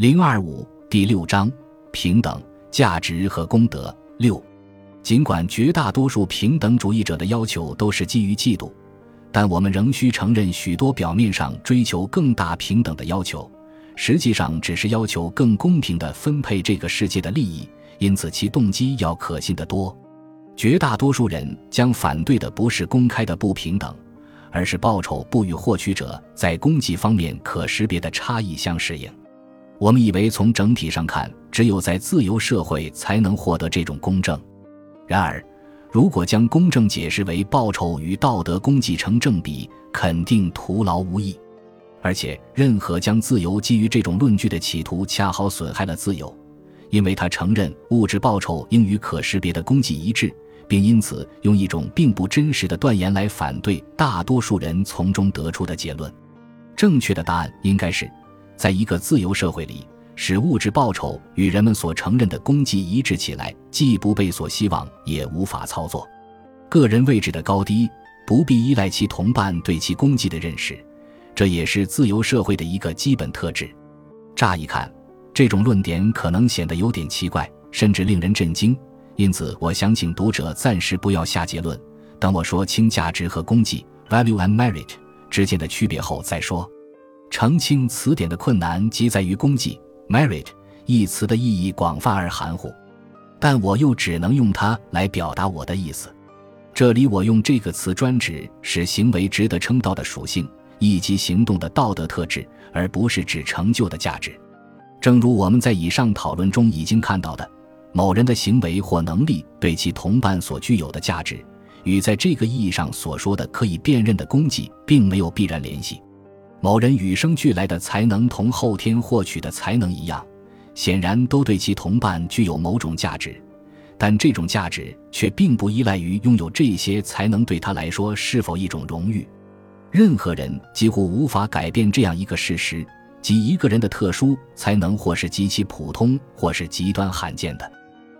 零二五第六章平等价值和功德六。尽管绝大多数平等主义者的要求都是基于嫉妒，但我们仍需承认，许多表面上追求更大平等的要求，实际上只是要求更公平地分配这个世界的利益，因此其动机要可信得多。绝大多数人将反对的不是公开的不平等，而是报酬不与获取者在供给方面可识别的差异相适应。我们以为从整体上看，只有在自由社会才能获得这种公正。然而，如果将公正解释为报酬与道德供给成正比，肯定徒劳无益。而且，任何将自由基于这种论据的企图，恰好损害了自由，因为他承认物质报酬应与可识别的供给一致，并因此用一种并不真实的断言来反对大多数人从中得出的结论。正确的答案应该是，在一个自由社会里。使物质报酬与人们所承认的功绩一致起来，既不被所希望，也无法操作。个人位置的高低不必依赖其同伴对其功绩的认识，这也是自由社会的一个基本特质。乍一看，这种论点可能显得有点奇怪，甚至令人震惊。因此，我想请读者暂时不要下结论，等我说清价值和功绩 （value and merit） 之间的区别后再说。澄清词典的困难即在于功绩。merit 一词的意义广泛而含糊，但我又只能用它来表达我的意思。这里我用这个词专指使行为值得称道的属性，以及行动的道德特质，而不是指成就的价值。正如我们在以上讨论中已经看到的，某人的行为或能力对其同伴所具有的价值，与在这个意义上所说的可以辨认的功绩，并没有必然联系。某人与生俱来的才能同后天获取的才能一样，显然都对其同伴具有某种价值，但这种价值却并不依赖于拥有这些才能对他来说是否一种荣誉。任何人几乎无法改变这样一个事实：即一个人的特殊才能，或是极其普通，或是极端罕见的。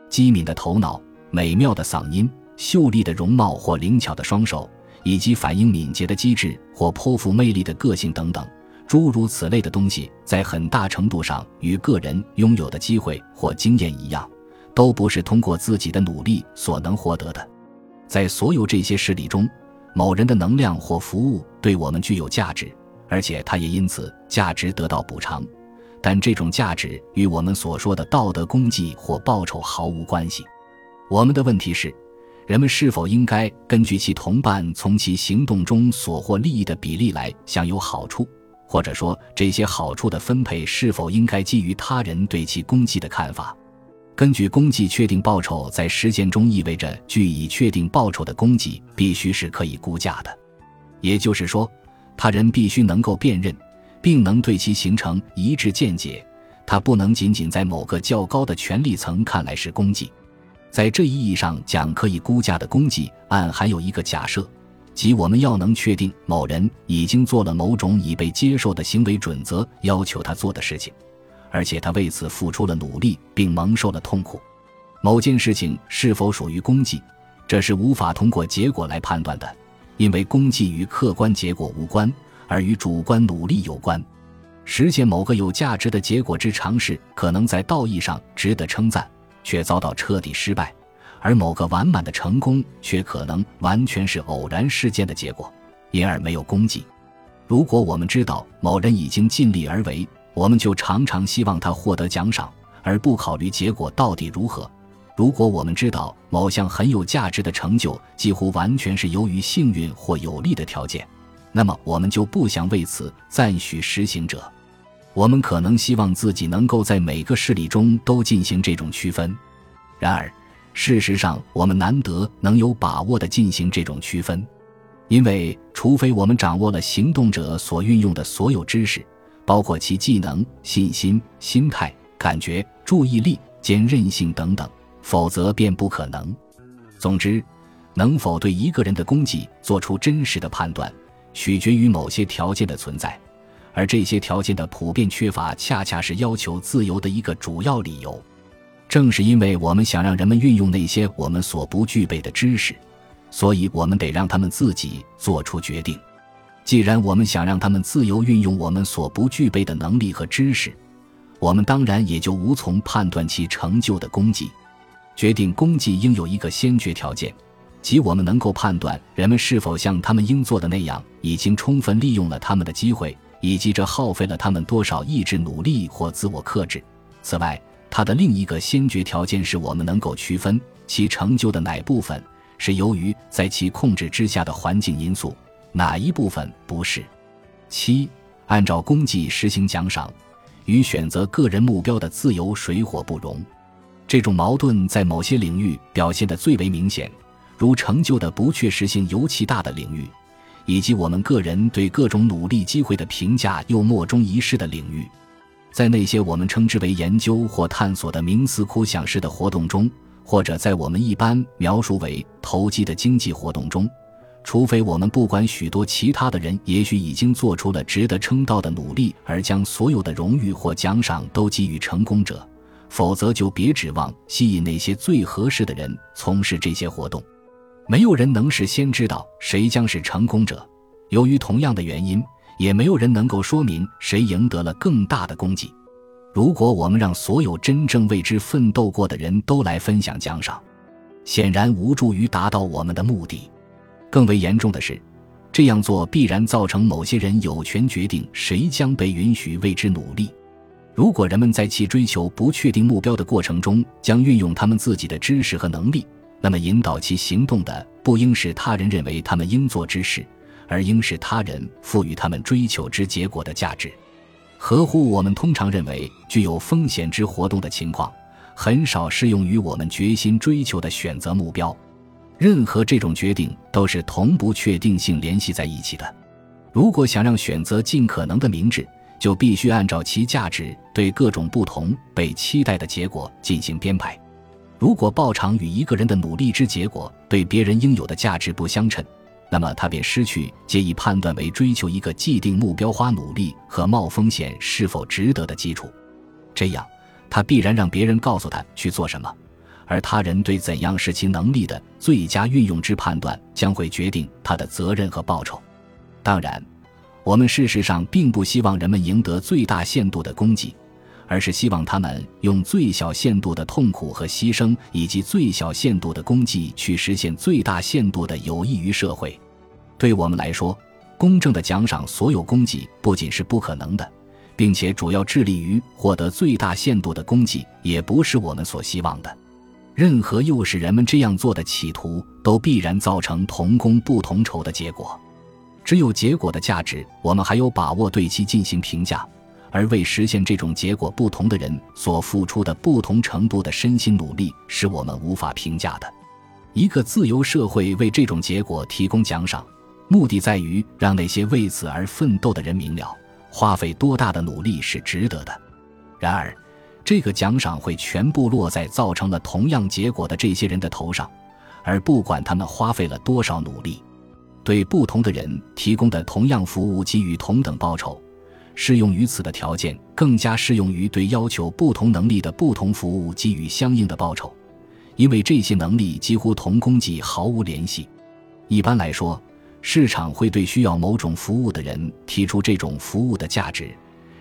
机敏的头脑、美妙的嗓音、秀丽的容貌或灵巧的双手。以及反应敏捷的机智或颇富魅力的个性等等，诸如此类的东西，在很大程度上与个人拥有的机会或经验一样，都不是通过自己的努力所能获得的。在所有这些事例中，某人的能量或服务对我们具有价值，而且他也因此价值得到补偿，但这种价值与我们所说的道德功绩或报酬毫无关系。我们的问题是。人们是否应该根据其同伴从其行动中所获利益的比例来享有好处，或者说这些好处的分配是否应该基于他人对其功绩的看法？根据功绩确定报酬，在实践中意味着据以确定报酬的功绩必须是可以估价的，也就是说，他人必须能够辨认，并能对其形成一致见解。他不能仅仅在某个较高的权力层看来是功绩。在这一意义上讲，可以估价的功绩，暗含有一个假设，即我们要能确定某人已经做了某种已被接受的行为准则要求他做的事情，而且他为此付出了努力并蒙受了痛苦。某件事情是否属于功绩，这是无法通过结果来判断的，因为功绩与客观结果无关，而与主观努力有关。实现某个有价值的结果之尝试，可能在道义上值得称赞。却遭到彻底失败，而某个完满的成功却可能完全是偶然事件的结果，因而没有功绩。如果我们知道某人已经尽力而为，我们就常常希望他获得奖赏，而不考虑结果到底如何。如果我们知道某项很有价值的成就几乎完全是由于幸运或有利的条件，那么我们就不想为此赞许实行者。我们可能希望自己能够在每个事例中都进行这种区分，然而，事实上我们难得能有把握地进行这种区分，因为除非我们掌握了行动者所运用的所有知识，包括其技能、信心、心态、感觉、注意力兼韧性等等，否则便不可能。总之，能否对一个人的功绩做出真实的判断，取决于某些条件的存在。而这些条件的普遍缺乏，恰恰是要求自由的一个主要理由。正是因为我们想让人们运用那些我们所不具备的知识，所以我们得让他们自己做出决定。既然我们想让他们自由运用我们所不具备的能力和知识，我们当然也就无从判断其成就的功绩。决定功绩应有一个先决条件，即我们能够判断人们是否像他们应做的那样，已经充分利用了他们的机会，以及这耗费了他们多少意志努力或自我克制。此外，它的另一个先决条件是我们能够区分其成就的哪部分是由于在其控制之下的环境因素，哪一部分不是。七，按照功绩实行奖赏，与选择个人目标的自由水火不容。这种矛盾在某些领域表现得最为明显，如成就的不确实性尤其大的领域，以及我们个人对各种努力机会的评价又莫衷一是的领域。在那些我们称之为研究或探索的冥思苦想式的活动中，或者在我们一般描述为投机的经济活动中，除非我们不管许多其他的人也许已经做出了值得称道的努力，而将所有的荣誉或奖赏都给予成功者，否则就别指望吸引那些最合适的人从事这些活动。没有人能事先知道谁将是成功者。由于同样的原因。也没有人能够说明谁赢得了更大的功绩。如果我们让所有真正为之奋斗过的人都来分享奖赏，显然无助于达到我们的目的。更为严重的是，这样做必然造成某些人有权决定谁将被允许为之努力。如果人们在其追求不确定目标的过程中将运用他们自己的知识和能力，那么引导其行动的不应是他人认为他们应做之事。而应是他人赋予他们追求之结果的价值，合乎我们通常认为具有风险之活动的情况，很少适用于我们决心追求的选择目标。任何这种决定都是同不确定性联系在一起的。如果想让选择尽可能的明智，就必须按照其价值对各种不同被期待的结果进行编排。如果报偿与一个人的努力之结果对别人应有的价值不相称，那么他便失去借以判断为追求一个既定目标花努力和冒风险是否值得的基础。这样，他必然让别人告诉他去做什么，而他人对怎样是其能力的最佳运用之判断将会决定他的责任和报酬。当然，我们事实上并不希望人们赢得最大限度的功绩，而是希望他们用最小限度的痛苦和牺牲，以及最小限度的功绩去实现最大限度的有益于社会。对我们来说，公正的奖赏所有功绩不仅是不可能的，并且主要致力于获得最大限度的功绩，也不是我们所希望的。任何诱使人们这样做的企图，都必然造成同工不同酬的结果。只有结果的价值，我们还有把握对其进行评价；而为实现这种结果，不同的人所付出的不同程度的身心努力，是我们无法评价的。一个自由社会为这种结果提供奖赏。目的在于让那些为此而奋斗的人明了，花费多大的努力是值得的。然而，这个奖赏会全部落在造成了同样结果的这些人的头上，而不管他们花费了多少努力。对不同的人提供的同样服务给予同等报酬，适用于此的条件更加适用于对要求不同能力的不同服务给予相应的报酬，因为这些能力几乎同功绩毫无联系。一般来说。市场会对需要某种服务的人提出这种服务的价值，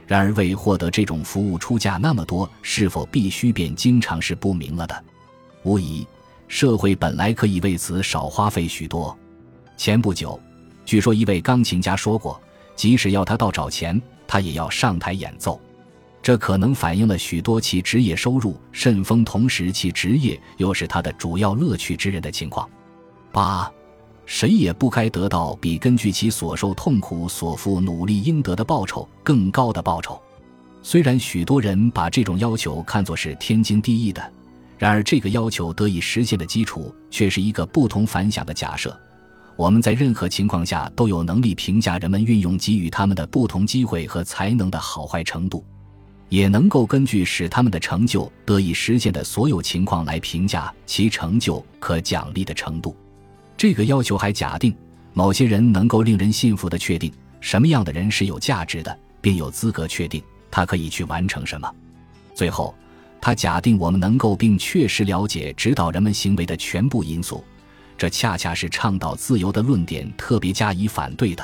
然而为获得这种服务出价那么多，是否必须便经常是不明了的。无疑，社会本来可以为此少花费许多。前不久，据说一位钢琴家说过，即使要他到找钱，他也要上台演奏。这可能反映了许多其职业收入甚丰，同时其职业又是他的主要乐趣之人的情况。八。谁也不该得到比根据其所受痛苦所付努力应得的报酬更高的报酬。虽然许多人把这种要求看作是天经地义的，然而这个要求得以实现的基础却是一个不同凡响的假设：我们在任何情况下都有能力评价人们运用给予他们的不同机会和才能的好坏程度，也能够根据使他们的成就得以实现的所有情况来评价其成就可奖励的程度。这个要求还假定某些人能够令人信服的确定什么样的人是有价值的，并有资格确定他可以去完成什么。最后，他假定我们能够并确实了解指导人们行为的全部因素，这恰恰是倡导自由的论点特别加以反对的。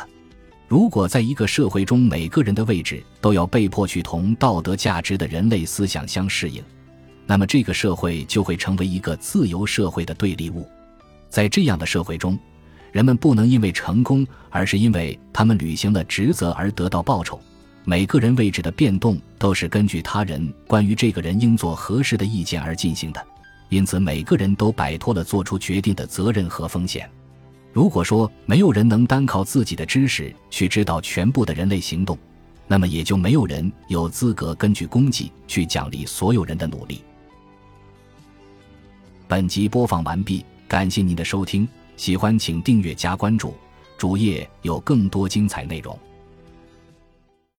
如果在一个社会中，每个人的位置都要被迫去同道德价值的人类思想相适应，那么这个社会就会成为一个自由社会的对立物。在这样的社会中，人们不能因为成功，而是因为他们履行了职责而得到报酬。每个人位置的变动都是根据他人关于这个人应做何事的意见而进行的，因此每个人都摆脱了做出决定的责任和风险。如果说没有人能单靠自己的知识去知道全部的人类行动，那么也就没有人有资格根据功绩去奖励所有人的努力。本集播放完毕，感谢您的收听，喜欢请订阅加关注，主页有更多精彩内容。